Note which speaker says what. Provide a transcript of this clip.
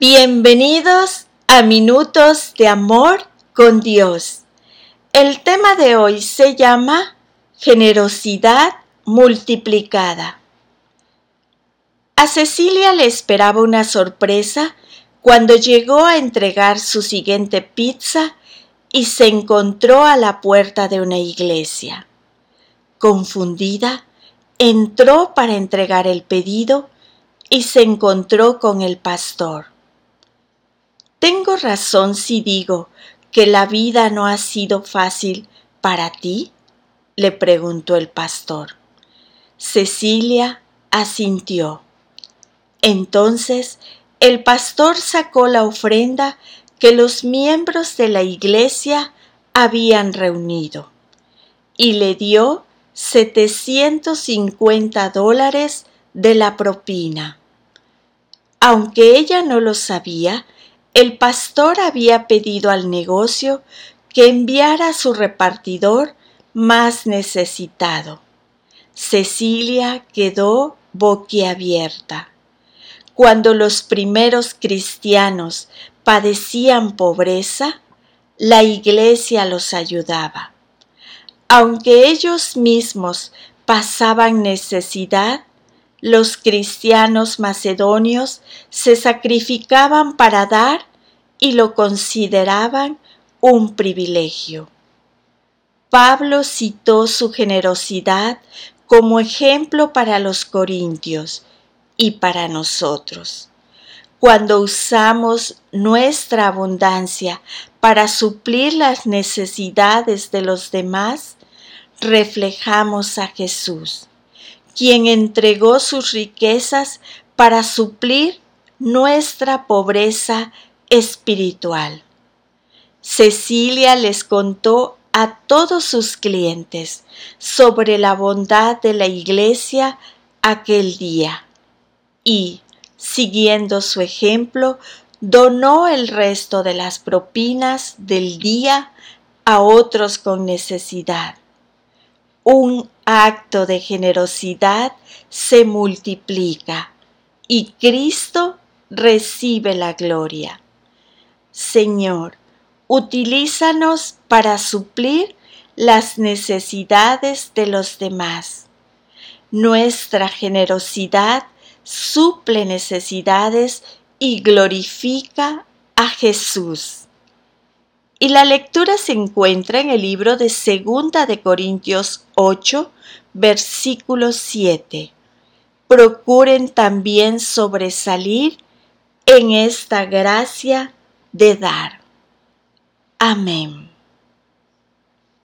Speaker 1: Bienvenidos a Minutos de Amor con Dios. El tema de hoy se llama Generosidad multiplicada. A Cecilia le esperaba una sorpresa cuando llegó a entregar su siguiente pizza y se encontró a la puerta de una iglesia. Confundida, entró para entregar el pedido y se encontró con el pastor. ¿Tengo razón si digo que la vida no ha sido fácil para ti? le preguntó el pastor. Cecilia asintió. Entonces el pastor sacó la ofrenda que los miembros de la iglesia habían reunido y le dio 750 dólares de la propina. Aunque ella no lo sabía, el pastor había pedido al negocio que enviara a su repartidor más necesitado. Cecilia quedó boquiabierta. Cuando los primeros cristianos padecían pobreza, la iglesia los ayudaba. Aunque ellos mismos pasaban necesidad, los cristianos macedonios se sacrificaban para dar y lo consideraban un privilegio. Pablo citó su generosidad como ejemplo para los corintios y para nosotros. Cuando usamos nuestra abundancia para suplir las necesidades de los demás, reflejamos a Jesús quien entregó sus riquezas para suplir nuestra pobreza espiritual. Cecilia les contó a todos sus clientes sobre la bondad de la iglesia aquel día y, siguiendo su ejemplo, donó el resto de las propinas del día a otros con necesidad. Un acto de generosidad se multiplica y Cristo recibe la gloria. Señor, utilízanos para suplir las necesidades de los demás. Nuestra generosidad suple necesidades y glorifica a Jesús. Y la lectura se encuentra en el libro de Segunda de Corintios 8, versículo 7. Procuren también sobresalir en esta gracia de dar. Amén.